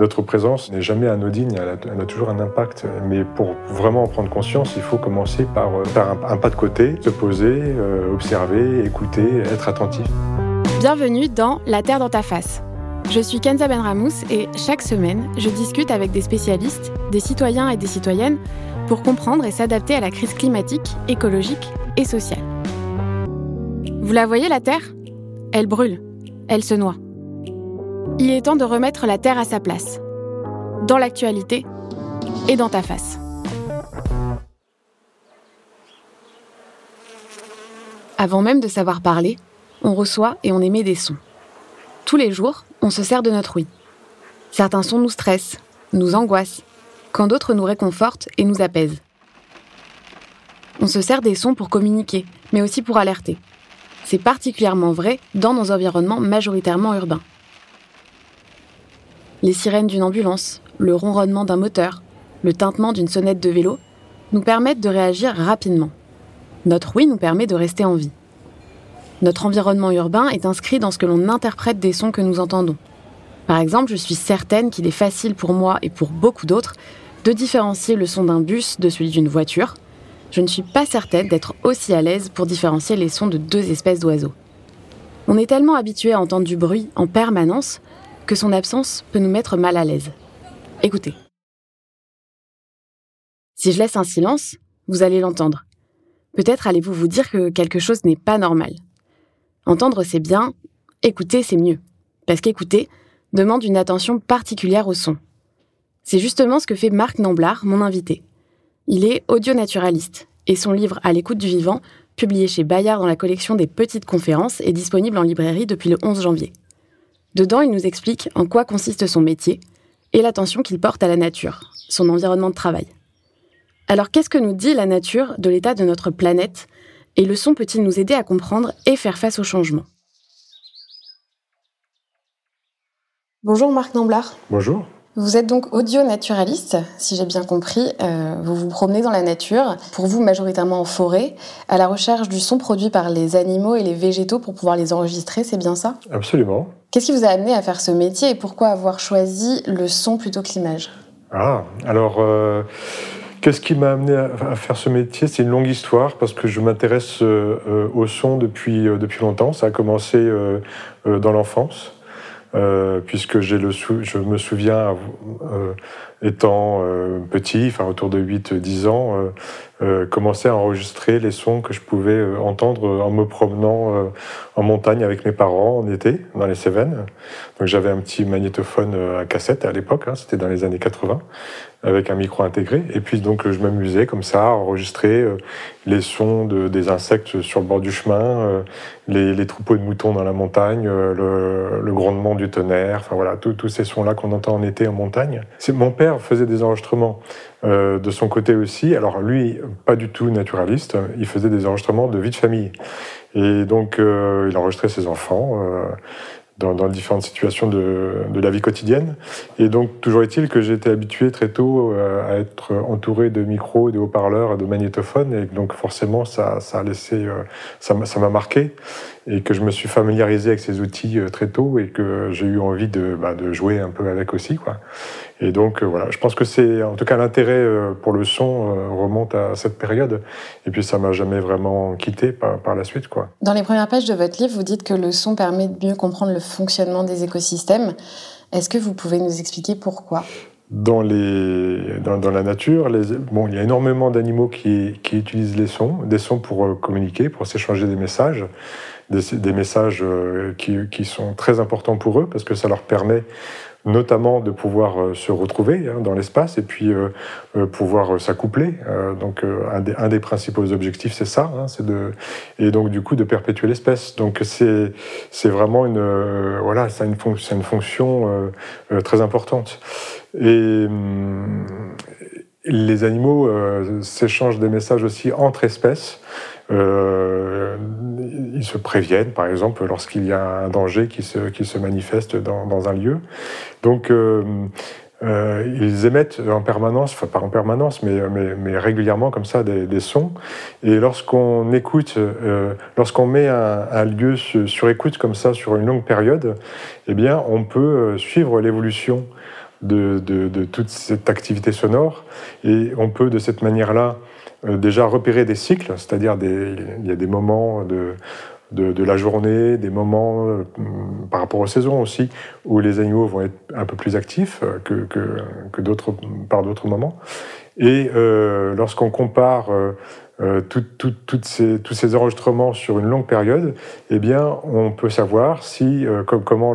Notre présence n'est jamais anodine, elle a, toujours un impact. Mais pour vraiment en prendre conscience, il faut commencer par euh, faire un, pas de côté, se poser, euh, observer, écouter, être attentif. Bienvenue dans La Terre dans ta face. Je suis Kenza Benramous et chaque semaine, je discute avec des spécialistes, des citoyens et des citoyennes pour comprendre et s'adapter à la crise climatique, écologique et sociale. Vous la voyez, la Terre? Elle brûle, elle se noie. Il est temps de remettre la Terre à sa place, dans l'actualité et dans ta face. Avant même de savoir parler, on reçoit et on émet des sons. Tous les jours, on se sert de notre oui. Certains sons nous stressent, nous angoissent, quand d'autres nous réconfortent et nous apaisent. On se sert des sons pour communiquer, mais aussi pour alerter. C'est particulièrement vrai dans nos environnements majoritairement urbains les sirènes d'une ambulance, le ronronnement d'un moteur, le tintement d'une sonnette de vélo, nous permettent de réagir rapidement. Notre oui nous permet de rester en vie. Notre environnement urbain est inscrit dans ce que l'on interprète des sons que nous entendons. Par exemple, je suis certaine qu'il est facile pour moi et pour beaucoup d'autres de différencier le son d'un bus de celui d'une voiture. Je ne suis pas certaine d'être aussi à l'aise pour différencier les sons de deux espèces d'oiseaux. On est tellement habitué à entendre du bruit en permanence que son absence peut nous mettre mal à l'aise. Écoutez. Si je laisse un silence, vous allez l'entendre. Peut-être allez-vous vous dire que quelque chose n'est pas normal. Entendre c'est bien, écouter c'est mieux. Parce qu'écouter demande une attention particulière au son. C'est justement ce que fait Marc Namblard, mon invité. Il est audio-naturaliste et son livre À l'écoute du vivant, publié chez Bayard dans la collection des petites conférences, est disponible en librairie depuis le 11 janvier. Dedans, il nous explique en quoi consiste son métier et l'attention qu'il porte à la nature, son environnement de travail. Alors qu'est-ce que nous dit la nature de l'état de notre planète et le son peut-il nous aider à comprendre et faire face au changement? Bonjour Marc Namblard. Bonjour. Vous êtes donc audio-naturaliste, si j'ai bien compris. Euh, vous vous promenez dans la nature, pour vous majoritairement en forêt, à la recherche du son produit par les animaux et les végétaux pour pouvoir les enregistrer, c'est bien ça? Absolument. Qu'est-ce qui vous a amené à faire ce métier et pourquoi avoir choisi le son plutôt que l'image? Ah, alors... Euh, qu'est-ce qui m'a amené à faire ce métier? C'est une longue histoire parce que je m'intéresse euh, au son depuis, depuis longtemps. Ça a commencé dans l'enfance. Euh, puisque j'ai le je me souviens euh, étant euh, petit, enfin autour de 8-10 ans, commencer à enregistrer les sons que je pouvais entendre en me promenant en montagne avec mes parents en été, dans les Cévennes. Donc j'avais un petit magnétophone à cassette à l'époque, hein, c'était dans les années 80 avec un micro intégré. Et puis donc je m'amusais comme ça à enregistrer euh, les sons de, des insectes sur le bord du chemin, euh, les, troupeaux de moutons dans la montagne, euh, le, le, grondement du tonnerre, enfin voilà, tous ces sons-là qu'on entend en été en montagne. Mon père faisait des enregistrements euh, de son côté aussi. Alors lui, pas du tout naturaliste, il faisait des enregistrements de vie de famille. Et donc il enregistrait ses enfants dans, dans, différentes situations de, la vie quotidienne. Et donc, toujours est-il que été habitué très tôt euh, à être entouré de micros, de haut-parleurs, de magnétophones. Et donc, forcément, ça, a laissé, euh, ça m'a marqué. Et que je me suis familiarisé avec ces outils euh, très tôt et que j'ai eu envie de, bah, de, jouer un peu avec aussi. Quoi. Et donc, voilà, je pense que c'est, en tout cas, l'intérêt pour le son remonte à cette période. Et puis, ça m'a jamais vraiment quitté par, par la suite. Quoi. Dans les premières pages de votre livre, vous dites que le son permet de mieux comprendre le fonctionnement des écosystèmes. Est-ce que vous pouvez nous expliquer pourquoi? Dans, les, dans, dans, la nature, les, bon, il y a énormément d'animaux qui, qui, utilisent les sons, des sons pour euh, communiquer, pour s'échanger des messages, des, des messages euh, qui, qui, sont très importants pour eux parce que ça leur permet notamment de pouvoir euh, se retrouver hein, dans l'espace et puis euh, euh, pouvoir s'accoupler. donc un des, un, des, principaux objectifs, c'est ça, hein, c'est de et donc du coup de perpétuer l'espèce. Donc c'est c'est vraiment une voilà, a une, fonction, une fonction très importante. Et hum, les animaux s'échangent des messages aussi entre espèces. Euh, ils se préviennent, par exemple, lorsqu'il y a un danger qui se, manifeste dans, un lieu. Donc, euh, euh, ils émettent en permanence, enfin pas en permanence, mais, régulièrement comme ça des, sons. Et lorsqu'on écoute, euh, lorsqu'on met un, lieu sur, écoute comme ça sur une longue période, eh bien, on peut euh, suivre l'évolution de, toute cette activité sonore. Et on peut de cette manière-là déjà repérer des cycles, c'est-à-dire il y a des moments de, de, la journée, des moments par rapport aux saisons aussi, où les animaux vont être un peu plus actifs que, que, que d'autres, par d'autres moments. Et lorsqu'on compare euh, tous ces enregistrements sur une longue période, eh bien, on peut savoir si, euh, comment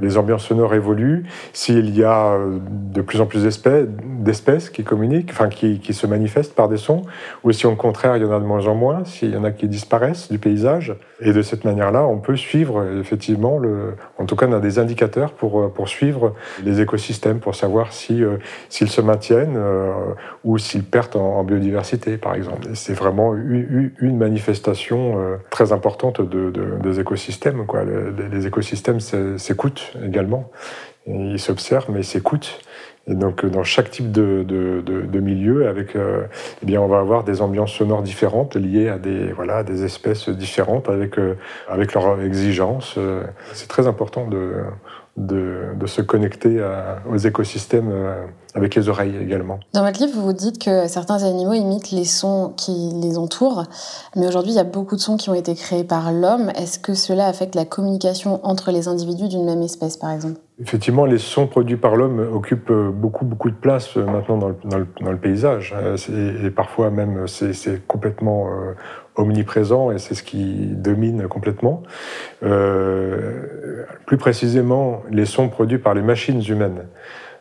les ambiances sonores évoluent, s'il y a euh, de plus en plus d'espèces qui communiquent, enfin qui, se manifestent par des sons, ou si au contraire il y en a de moins en moins, s'il y en a qui disparaissent du paysage. Et de cette manière-là, on peut suivre effectivement, le, en tout cas, on a des indicateurs pour, pour suivre les écosystèmes, pour savoir si s'ils se maintiennent ou s'ils perdent en, biodiversité, par exemple c'est vraiment une manifestation euh, très importante de, des écosystèmes. Les, écosystèmes s'écoutent également. ils s'observent, mais s'écoutent. Et donc, dans chaque type de, milieu, avec, euh, eh bien, on va avoir des ambiances sonores différentes liées à des, voilà, des espèces différentes avec, euh, avec leurs exigences. C'est très important de, de, se connecter aux écosystèmes euh, avec les oreilles également. Dans votre livre, vous dites que certains animaux imitent les sons qui les entourent, mais aujourd'hui, il y a beaucoup de sons qui ont été créés par l'homme. Est-ce que cela affecte la communication entre les individus d'une même espèce, par exemple? Effectivement, les sons produits par l'homme occupent beaucoup, beaucoup de place euh, maintenant dans le, paysage. Euh, et, parfois même, c'est complètement omniprésent et c'est ce qui domine complètement. Euh, plus précisément, les sons produits par les machines humaines.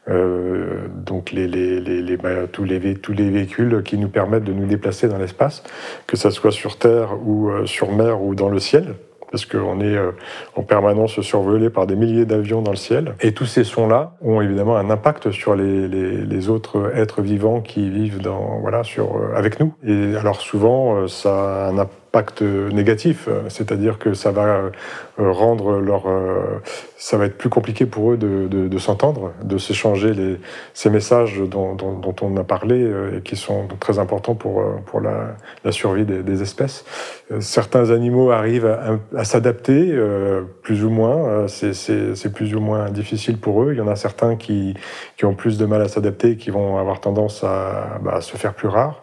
Euh, donc les, les, bah, tous, les, tous les véhicules qui nous permettent de nous déplacer dans l'espace, que ce soit sur Terre ou euh, sur mer ou dans le ciel parce qu'on est en permanence survolé par des milliers d'avions dans le ciel. Et tous ces sons-là ont évidemment un impact sur les, autres êtres vivants qui vivent dans, voilà, sur, avec nous. Et alors souvent, ça a un impact impact négatif, euh, c'est-à-dire que ça va euh, rendre leur, euh, ça va être plus compliqué pour eux de, s'entendre, de s'échanger ces messages dont, on a parlé et qui sont très importants pour, la, survie des, espèces. Certains animaux arrivent à, s'adapter, plus ou moins. C'est plus ou moins difficile pour eux. Il y en a certains qui, ont plus de mal à s'adapter, qui vont avoir tendance à, bah, à se faire plus rares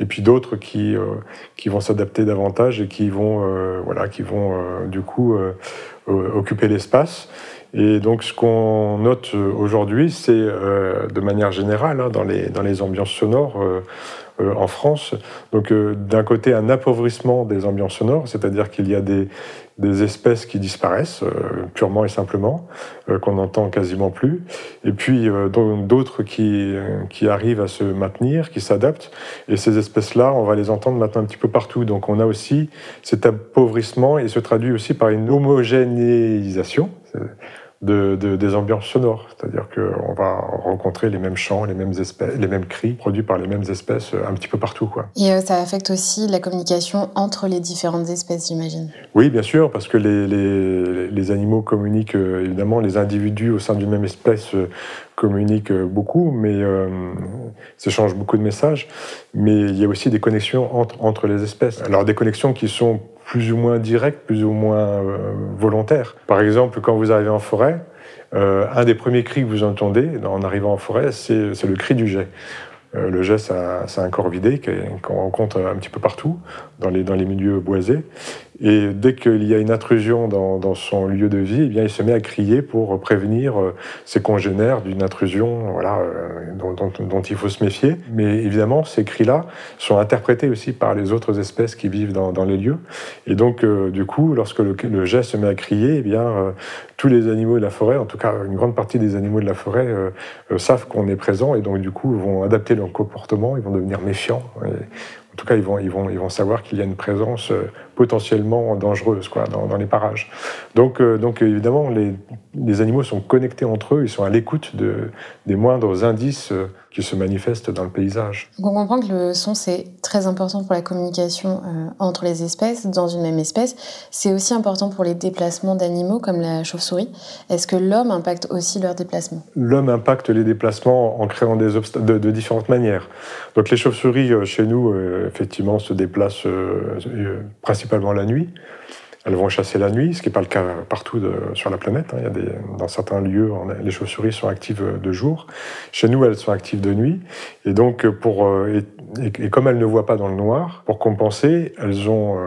et puis d'autres qui, euh, qui vont s'adapter davantage et qui vont, euh, voilà, qui vont euh, du coup occuper l'espace. Et donc, ce qu'on note aujourd'hui, c'est de manière générale, hein, dans, les, dans les ambiances sonores en France, donc d'un côté, un appauvrissement des ambiances sonores, c'est-à-dire qu'il y a des, des espèces qui disparaissent euh, purement et simplement, euh, qu'on n'entend quasiment plus, et puis euh, d'autres qui, qui arrivent à se maintenir, qui s'adaptent, et ces espèces-là, on va les entendre maintenant un petit peu partout. Donc on a aussi cet appauvrissement, et se traduit aussi par une homogénéisation de, des ambiances sonores. C'est-à-dire qu'on va rencontrer les mêmes chants, les mêmes, espèces, les mêmes cris produits par les mêmes espèces euh, un petit peu partout. Quoi. Et euh, ça affecte aussi la communication entre les différentes espèces, j'imagine Oui, bien sûr, parce que les, les, les animaux communiquent, euh, évidemment, les individus au sein d'une même espèce communiquent beaucoup, mais s'échangent beaucoup de messages. Mais il y a aussi des connexions entre, entre les espèces. Alors des connexions qui sont plus ou moins directes, plus ou moins euh, volontaires. Par exemple, quand vous arrivez en forêt, euh, un des premiers cris que vous entendez en arrivant en forêt, c'est le cri du jet. Euh, le jet, c'est un, corps vidé qu'on rencontre un petit peu partout, dans les, dans les milieux boisés. Et dès qu'il y a une intrusion dans, son lieu de vie, eh bien, il se met à crier pour prévenir euh, ses congénères d'une intrusion voilà, euh, dont, il faut se méfier. Mais évidemment, ces cris-là sont interprétés aussi par les autres espèces qui vivent dans, les lieux. Et donc, du coup, lorsque le, le, jet se met à crier, eh bien, tous les animaux de la forêt, en tout cas une grande partie des animaux de la forêt, savent qu'on est présent et donc du coup vont adapter leur comportement, ils vont devenir méfiants. Tout cas, ils vont, ils vont, ils vont savoir qu'il y a une présence euh, potentiellement dangereuse quoi, dans, les parages. Donc, euh, donc évidemment, les, les, animaux sont connectés entre eux, ils sont à l'écoute de, des moindres indices euh, qui se manifestent dans le paysage. on comprend que le son, c'est très important pour la communication entre les espèces, dans une même espèce. C'est aussi important pour les déplacements d'animaux comme la chauve-souris. Est-ce que l'homme impacte aussi leurs déplacements? L'homme impacte les déplacements en créant des obstacles de, de, différentes manières. Donc les chauves-souris, chez nous, effectivement, se déplacent principalement la nuit. Elles vont chasser la nuit, ce qui n'est pas le cas partout sur la planète. Hein. Il y a dans certains lieux, les chauves-souris sont actives de jour. Chez nous, elles sont actives de nuit. Et donc, pour, et, comme elles ne voient pas dans le noir, pour compenser, elles ont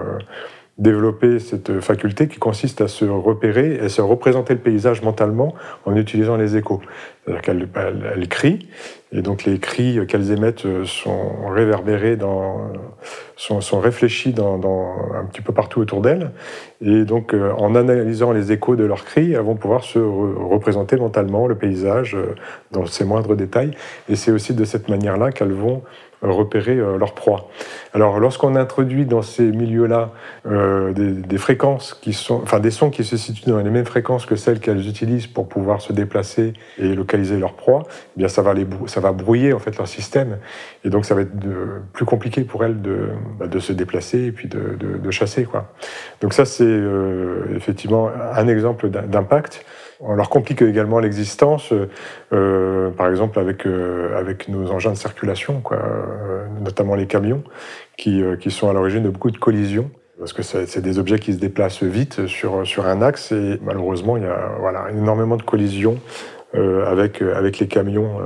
développer cette faculté qui consiste à se repérer et se représenter le paysage mentalement en utilisant les échos. C'est-à-dire qu'elles crient, et donc les cris qu'elles émettent sont réverbérés, dans, sont, sont réfléchis dans, un petit peu partout autour d'elles. Et donc euh, en analysant les échos de leurs cris, elles vont pouvoir se représenter mentalement le paysage euh, dans ses moindres détails. Et c'est aussi de cette manière-là qu'elles vont repérer euh, leur proie. Alors, lorsqu'on introduit dans ces milieux-là euh, des, fréquences qui sont, enfin des sons qui se situent dans les mêmes fréquences que celles qu'elles utilisent pour pouvoir se déplacer et localiser leur proie, eh bien ça va les, ça va brouiller en fait leur système, et donc ça va être plus compliqué pour elles de, bah, de, se déplacer et puis de, de, chasser quoi. Donc ça c'est euh, effectivement un exemple d'impact. On leur complique également l'existence, euh, par exemple avec, euh, avec nos engins de circulation, quoi, euh, notamment les camions, qui, qui sont à l'origine de beaucoup de collisions parce que c'est des objets qui se déplacent vite sur, sur un axe et malheureusement il y a voilà, énormément de collisions avec, avec les camions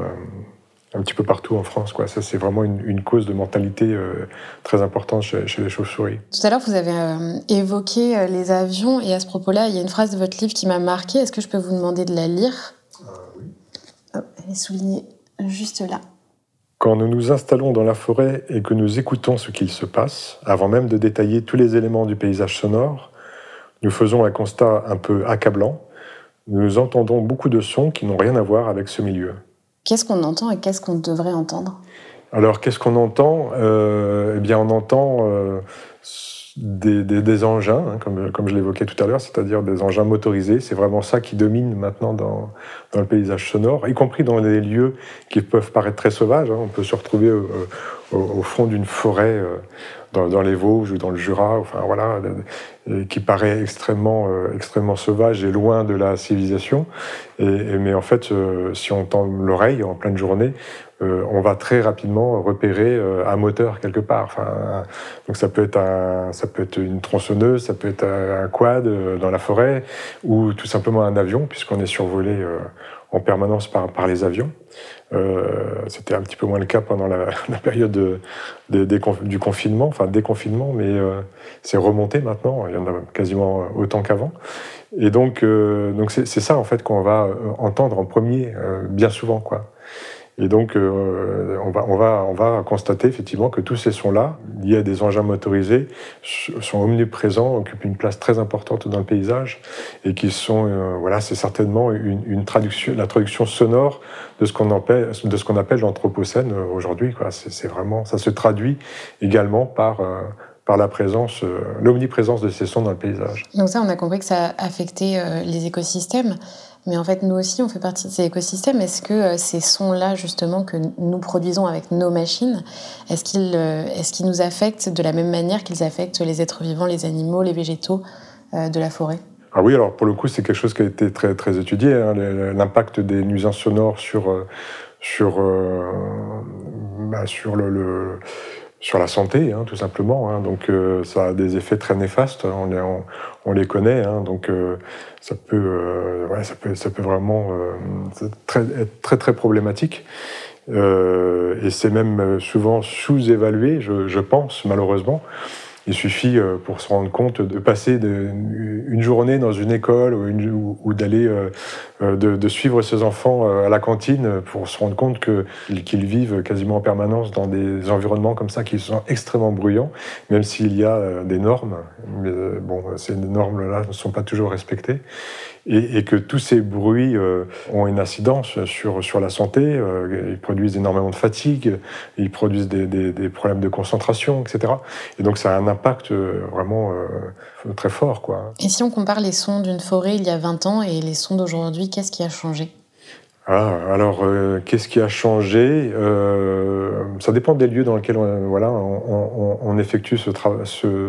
un petit peu partout en France. Quoi. Ça, c'est vraiment une, cause de mentalité euh, très importante chez, les chauves-souris. Tout à l'heure, vous avez euh, évoqué euh, les avions, et à ce propos-là, il y a une phrase de votre livre qui m'a marqué. Est-ce que je peux vous demander de la lire? Oui. elle est soulignée juste là. Quand nous nous installons dans la forêt et que nous écoutons ce qu'il se passe, avant même de détailler tous les éléments du paysage sonore, nous faisons un constat un peu accablant. Nous entendons beaucoup de sons qui n'ont rien à voir avec ce milieu. Qu'est-ce qu'on entend et qu'est-ce qu'on devrait entendre? Alors, qu'est-ce qu'on entend euh, Eh bien, on entend euh, des, engins, hein, comme, je l'évoquais tout à l'heure, c'est-à-dire des engins motorisés. C'est vraiment ça qui domine maintenant dans, le paysage sonore, y compris dans des lieux qui peuvent paraître très sauvages. Hein. On peut se retrouver euh, au, fond d'une forêt dans, les Vosges ou dans le Jura, enfin voilà, qui paraît extrêmement, extrêmement sauvage et loin de la civilisation. Et, mais en fait, euh, si on tend l'oreille en pleine journée, euh, on va très rapidement repérer euh, un moteur quelque part. Donc ça peut être une tronçonneuse, ça peut être un, quad dans la forêt, ou tout simplement un avion, puisqu'on est survolé en permanence par, les avions. C'était un petit peu moins le cas pendant la, période de, du confinement, enfin déconfinement, mais c'est remonté maintenant. Il y en a quasiment autant qu'avant. Et donc, euh, c'est, ça en fait qu'on va euh, entendre en premier, euh, bien souvent, quoi. Et donc, on, va, on, va, on va constater effectivement que tous ces sons-là, liés à des engins motorisés, sont omniprésents, occupent une place très importante dans le paysage, et qui sont, voilà, c'est certainement une, traduction, la traduction sonore de ce qu'on appelle, de ce qu'on appelle l'anthropocène aujourd'hui. Quoi. C'est, vraiment, ça se traduit également par par la présence, euh, l'omniprésence de ces sons dans le paysage. Donc ça, on a compris que ça affectait euh, les écosystèmes, mais en fait, nous aussi, on fait partie de ces écosystèmes. Est-ce que euh, ces sons-là, justement, que nous produisons avec nos machines, est-ce qu'ils est qu'ils nous affectent de la même manière qu'ils affectent les êtres vivants, les animaux, les végétaux de la forêt? Ah oui, alors pour le coup, c'est quelque chose qui a été très, très étudié, hein, l'impact des nuisances sonores sur, sur, bah, sur le sur la santé, hein, tout simplement. Hein. Donc euh, ça a des effets très néfastes, on, les, on, les connaît. Hein. donc euh, ça, peut, euh, ouais, ça, peut, ça peut vraiment très, être très très problématique. et c'est même souvent sous-évalué, je, je, pense, malheureusement. Il suffit, euh, pour se rendre compte, de passer une journée dans une école ou, d'aller euh, euh, de, suivre ses enfants à la cantine pour se rendre compte qu'ils vivent quasiment en permanence dans des environnements comme ça qui sont extrêmement bruyants, même s'il y a des normes. Mais bon, ces normes-là ne sont pas toujours respectées et, que tous ces bruits euh, ont une incidence sur, sur la santé. Euh, ils produisent énormément de fatigue, ils produisent des, des, problèmes de concentration, etc. Et donc ça a un impact euh, vraiment très fort. Quoi. Et si on compare les sons d'une forêt il y a 20 ans et les sons d'aujourd'hui, qu'est-ce qui a changé? Ah, alors, euh, qu'est-ce qui a changé? Euh, Ça dépend des lieux dans lesquels on, voilà, on, effectue ce,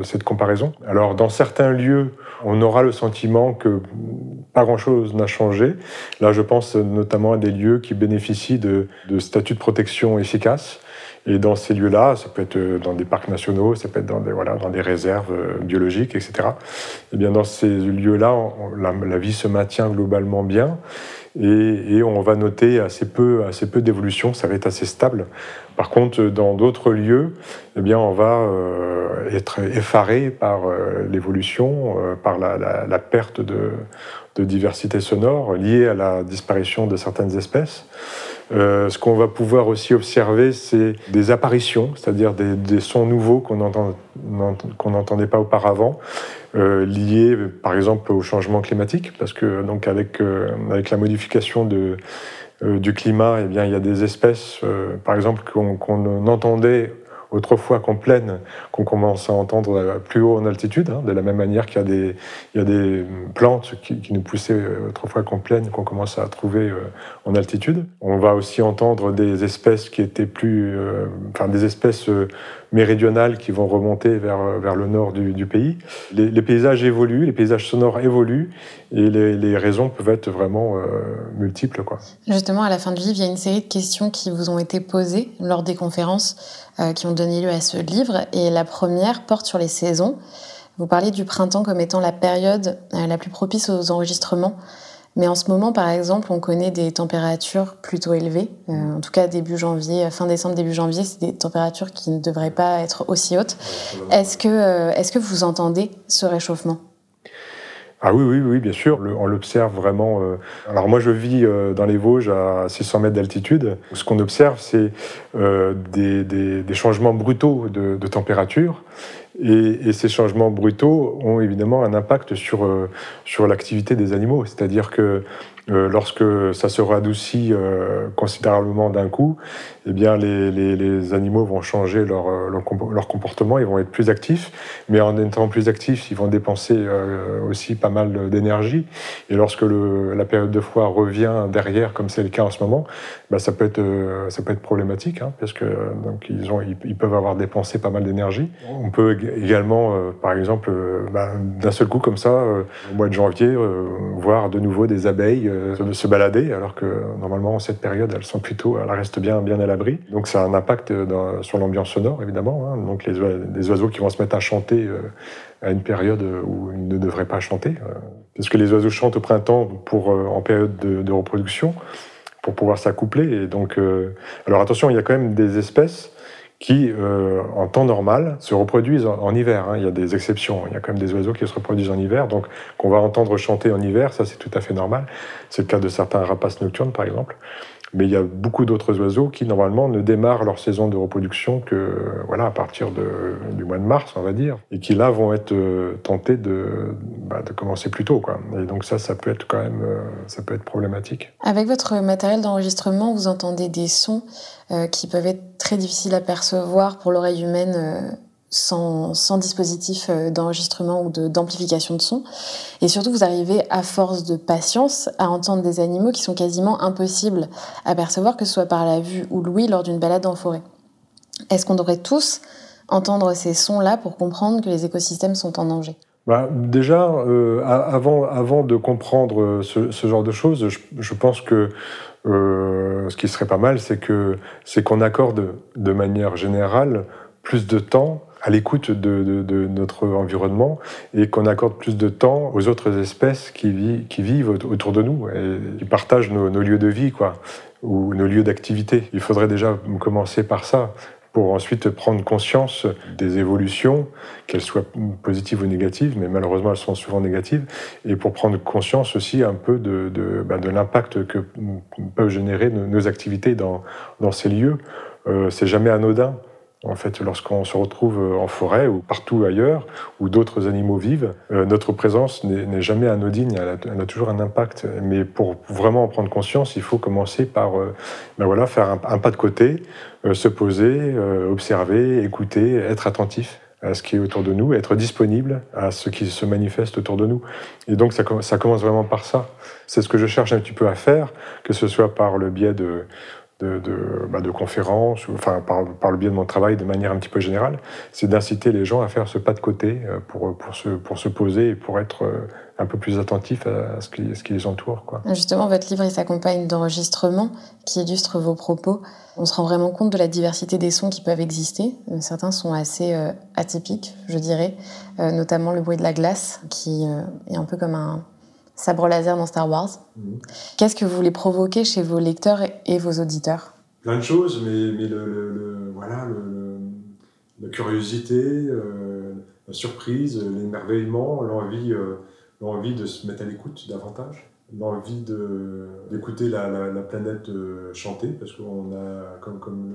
cette comparaison. Alors, dans certains lieux, on aura le sentiment que pas grand-chose n'a changé. Là, je pense notamment à des lieux qui bénéficient de, de statuts de protection efficaces. Et dans ces lieux-là, ça peut être dans des parcs nationaux, ça peut être dans des, voilà, dans des réserves euh, biologiques, etc. Et eh bien dans ces lieux-là, la, vie se maintient globalement bien et, on va noter assez peu, assez peu d'évolution, ça va être assez stable. Par contre, dans d'autres lieux, eh bien, on va euh, être effaré par euh, l'évolution, euh, par la, perte de, diversité sonore liée à la disparition de certaines espèces. Ce qu'on va pouvoir aussi observer, c'est des apparitions, c'est-à-dire des, sons nouveaux qu'on n'entendait pas auparavant, euh, par exemple au changement climatique, parce que donc avec, euh, la modification de, euh, du climat, eh bien, il y a des espèces, euh, par exemple, qu'on entendait autrefois qu'en plaine, qu'on commence à entendre plus haut en altitude, hein, de la même manière qu'il y a des, y a des plantes qui, nous poussaient autrefois qu'en plaine, qu'on commence à trouver euh, en altitude. On va aussi entendre des espèces qui étaient plus, euh, des espèces euh, méridionales qui vont remonter vers, vers le nord du, pays. Les, paysages évoluent, les paysages sonores évoluent, et les, les raisons peuvent être vraiment euh, multiples. Justement, à la fin du livre, il y a une série de questions qui vous ont été posées lors des conférences euh, qui ont donné lieu à ce livre. Et la première porte sur les saisons. Vous parlez du printemps comme étant la période euh, la plus propice aux enregistrements. Mais en ce moment, par exemple, on connaît des températures plutôt élevées. Euh, en tout cas, début janvier, fin décembre, début janvier, c'est des températures qui ne devraient pas être aussi hautes. Est-ce que, euh, est-ce que vous entendez ce réchauffement? Ah oui, oui, oui, bien sûr. On l'observe vraiment. Euh... Alors moi, je vis euh, dans les Vosges à 600 mètres d'altitude. Ce qu'on observe, c'est euh, des, des, changements brutaux de, température. Et, ces changements brutaux ont évidemment un impact sur, sur l'activité des animaux. C'est-à-dire que lorsque ça se radoucit considérablement d'un coup, eh bien les, animaux vont changer leur, euh, leur, comportement, ils vont être plus actifs, mais en étant plus actifs, ils vont dépenser euh, aussi pas mal d'énergie. Et lorsque la période de froid revient derrière, comme c'est le cas en ce moment, bah, ça, peut être, euh, ça peut être problématique, hein, parce que ils, peuvent avoir dépensé pas mal d'énergie. On peut également, par exemple, bah, d'un seul coup comme ça, au mois de janvier, voir de nouveau des abeilles se balader, alors que normalement, en cette période, elles sont plutôt, elles restent bien, bien à Donc, ça a un impact dans, sur l'ambiance sonore, évidemment. Hein. Donc, les, oiseaux qui vont se mettre à chanter euh, à une période où ils ne devraient pas chanter. Euh, parce que les oiseaux chantent au printemps pour, euh, en période de, de, reproduction, pour pouvoir s'accoupler. Et donc, alors attention, il y a quand même des espèces qui, euh, en temps normal, se reproduisent en, hiver. Hein. Il y a des exceptions. Il y a quand même des oiseaux qui se reproduisent en hiver. Donc, qu'on va entendre chanter en hiver, ça c'est tout à fait normal. C'est le cas de certains rapaces nocturnes, par exemple. Mais il y a beaucoup d'autres oiseaux qui, normalement, ne démarrent leur saison de reproduction que voilà, à partir du mois de mars, on va dire, et qui, là, vont être euh, tentés de, bah, de commencer plus tôt. Quoi. Et donc ça, ça peut être quand même euh, ça peut être problématique. Avec votre matériel d'enregistrement, vous entendez des sons qui peuvent être très difficiles à percevoir pour l'oreille humaine euh, sans, sans, dispositif euh, d'enregistrement ou d'amplification de, de, son. Et surtout, vous arrivez, à force de patience, à entendre des animaux qui sont quasiment impossibles à percevoir, que ce soit par la vue ou l'ouïe lors d'une balade en forêt. Est-ce qu'on devrait tous entendre ces sons-là pour comprendre que les écosystèmes sont en danger? Bah, déjà, euh, avant, de comprendre ce, ce, genre de choses, je, pense que euh, ce qui serait pas mal, c'est qu'on accorde de manière générale plus de temps à l'écoute de, notre environnement et qu'on accorde plus de temps aux autres espèces qui vivent autour de nous et qui partagent nos, nos lieux de vie, quoi, ou nos lieux d'activité. Il faudrait déjà commencer par ça pour ensuite prendre conscience des évolutions, qu'elles soient positives ou négatives, mais malheureusement elles sont souvent négatives, et pour prendre conscience aussi un peu de, ben l'impact que peuvent générer nos, activités dans, dans, ces lieux. Euh, c'est jamais anodin. En fait, lorsqu'on se retrouve en forêt ou partout ailleurs où d'autres animaux vivent, euh, notre présence n'est jamais anodine, elle a, elle a, toujours un impact. Mais pour vraiment en prendre conscience, il faut commencer par euh, ben voilà, faire un, pas de côté, euh, se poser, euh, observer, écouter, être attentif à ce qui est autour de nous, être disponible à ce qui se manifeste autour de nous. Et donc ça, ça commence vraiment par ça. C'est ce que je cherche un petit peu à faire, que ce soit par le biais de, de, de, bah, conférences, enfin par, le biais de mon travail de manière un petit peu générale, c'est d'inciter les gens à faire ce pas de côté euh, pour, se, poser et pour être euh, un peu plus attentif à ce qui, les entoure. Justement, votre livre s'accompagne d'enregistrements qui illustrent vos propos. On se rend vraiment compte de la diversité des sons qui peuvent exister. Euh, certains sont assez atypiques, je dirais, notamment le bruit de la glace, qui est un peu comme un, sabre laser dans Star Wars. Mhm. Qu'est-ce que vous voulez provoquer chez vos lecteurs et vos auditeurs? Plein de choses, mais, mais le, voilà, la curiosité, euh, la surprise, l'émerveillement, l'envie, euh, l'envie de se mettre à l'écoute davantage, l'envie d'écouter la, la, planète euh, chanter, parce qu'on a, comme, comme,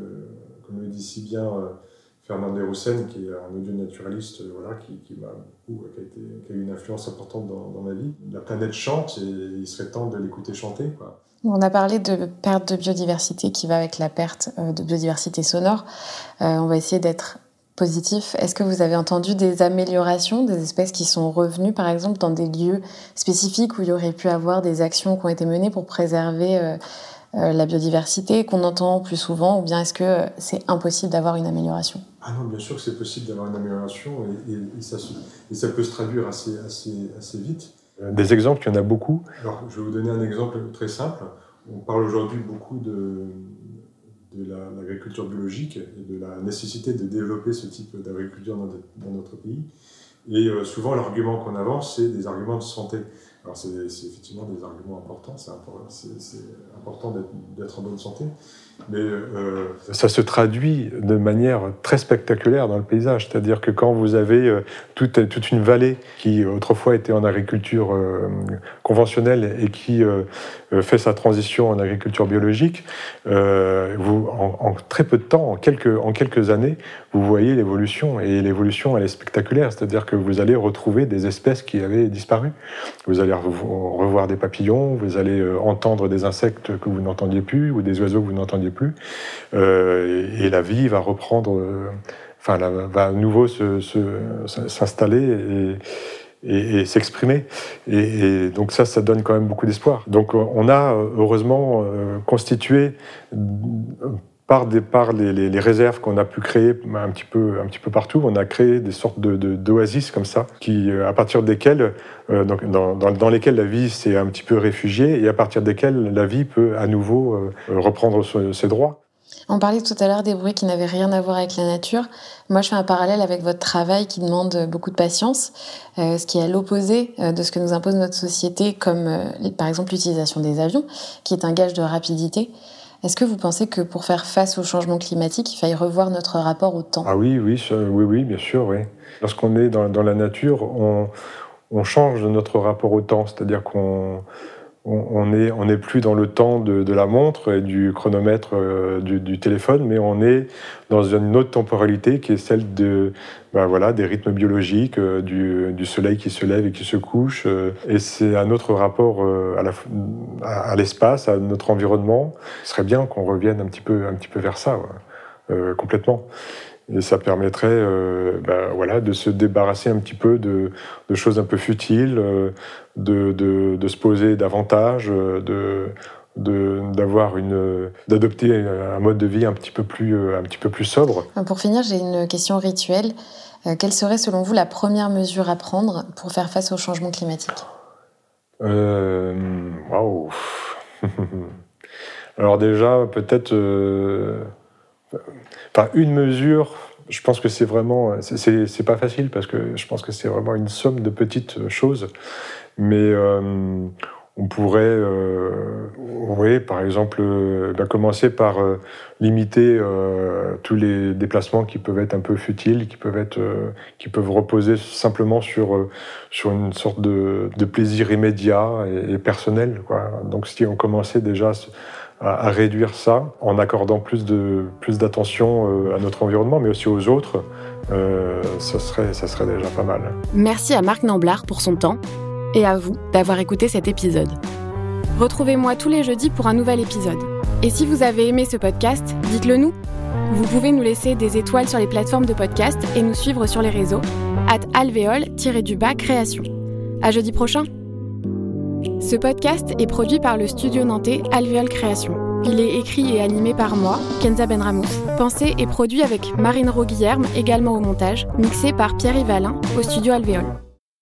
comme le dit si bien Fernand Roussen, qui est un audio naturaliste euh, voilà, qui, qui m'a beaucoup, qui a, été, qui a, eu une influence importante dans, ma vie. La planète chante et il serait temps de l'écouter chanter. Quoi. On a parlé de perte de biodiversité qui va avec la perte euh, de biodiversité sonore. Euh, on va essayer d'être positif. Est-ce que vous avez entendu des améliorations, des espèces qui sont revenues, par exemple, dans des lieux spécifiques où il y aurait pu avoir des actions qui ont été menées pour préserver euh, euh, la biodiversité qu'on entend plus souvent, ou bien est-ce que c'est impossible d'avoir une amélioration? Ah non, bien sûr que c'est possible d'avoir une amélioration et, ça, et, ça, peut se traduire assez, assez, assez vite. Euh, des exemples, il y en a beaucoup. Alors, je vais vous donner un exemple très simple. On parle aujourd'hui beaucoup de, de l'agriculture biologique et de la nécessité de développer ce type d'agriculture dans, dans, notre pays. Et euh, souvent, l'argument qu'on avance, c'est des arguments de santé. Alors c'est effectivement des arguments importants, c'est important, d'être en bonne santé, mais euh, ça se traduit de manière très spectaculaire dans le paysage. C'est-à-dire que quand vous avez euh, toute, une vallée qui autrefois était en agriculture euh, conventionnelle et qui fait sa transition en agriculture biologique, en, très peu de temps, en quelques, en quelques années, vous voyez l'évolution. Et l'évolution, elle est spectaculaire. C'est-à-dire que vous allez retrouver des espèces qui avaient disparu. Vous allez revoir des papillons, vous allez entendre des insectes que vous n'entendiez plus ou des oiseaux que vous n'entendiez plus. Euh, et, la vie va reprendre, euh, enfin, va à nouveau s'installer et, et, s'exprimer. Et, donc ça, ça donne quand même beaucoup d'espoir. Donc on a heureusement constitué par, des, les, réserves qu'on a pu créer un petit, peu, un petit peu partout, on a créé des sortes d'oasis comme ça, qui, euh, à partir desquelles, euh, dans, dans, lesquelles la vie s'est un petit peu réfugiée et à partir desquelles la vie peut à nouveau euh, reprendre ses droits. On parlait tout à l'heure des bruits qui n'avaient rien à voir avec la nature. Moi, je fais un parallèle avec votre travail qui demande beaucoup de patience, ce qui est à l'opposé de ce que nous impose notre société, comme par exemple l'utilisation des avions, qui est un gage de rapidité. Est-ce que vous pensez que pour faire face au changement climatique, il faille revoir notre rapport au temps? Ah oui, oui, oui, oui, bien sûr, oui. Lorsqu'on est dans, dans, la nature, on, on change notre rapport au temps, c'est-à-dire qu'on on n'est on est plus dans le temps de, la montre et du chronomètre euh, du, téléphone, mais on est dans une autre temporalité qui est celle de, ben voilà, des rythmes biologiques, euh, du, soleil qui se lève et qui se couche. Euh, et c'est un autre rapport à l'espace, à, à, notre environnement. Ce serait bien qu'on revienne un petit peu, un petit peu vers ça, complètement. Et ça permettrait euh, ben, voilà, de se débarrasser un petit peu de, de choses un peu futiles, euh, de, de, de, se poser davantage, euh, de d'avoir une d'adopter un mode de vie un petit peu plus un petit peu plus sobre. Pour finir, j'ai une question rituelle. quelle serait selon vous la première mesure à prendre pour faire face au changement climatique? Waouh Alors déjà peut-être Enfin, une mesure, je pense que c'est vraiment, c'est pas facile parce que je pense que c'est vraiment une somme de petites choses, mais euh, on pourrait, euh, oui, par exemple, euh, ben, commencer par euh, limiter euh, tous les déplacements qui peuvent être un peu futiles, qui peuvent être, euh, qui peuvent reposer simplement sur sur une sorte de, de plaisir immédiat et, personnel. Quoi. Donc, si on commençait déjà réduire ça en accordant plus de plus d'attention euh, à notre environnement, mais aussi aux autres, euh, ça serait serait déjà pas mal. Merci à Marc Namblard pour son temps et à vous d'avoir écouté cet épisode. Retrouvez-moi tous les jeudis pour un nouvel épisode. Et si vous avez aimé ce podcast, dites-le nous. Vous pouvez nous laisser des étoiles sur les plateformes de podcast et nous suivre sur les réseaux at alvéole-du-bas création. À jeudi prochain! Ce podcast est produit par le studio nantais Alvéole Création. Il est écrit et animé par moi, Kenza Benramous. Pensé et produit avec Marine Roguillerme, également au montage, mixé par Pierre Yvalin au studio Alvéole.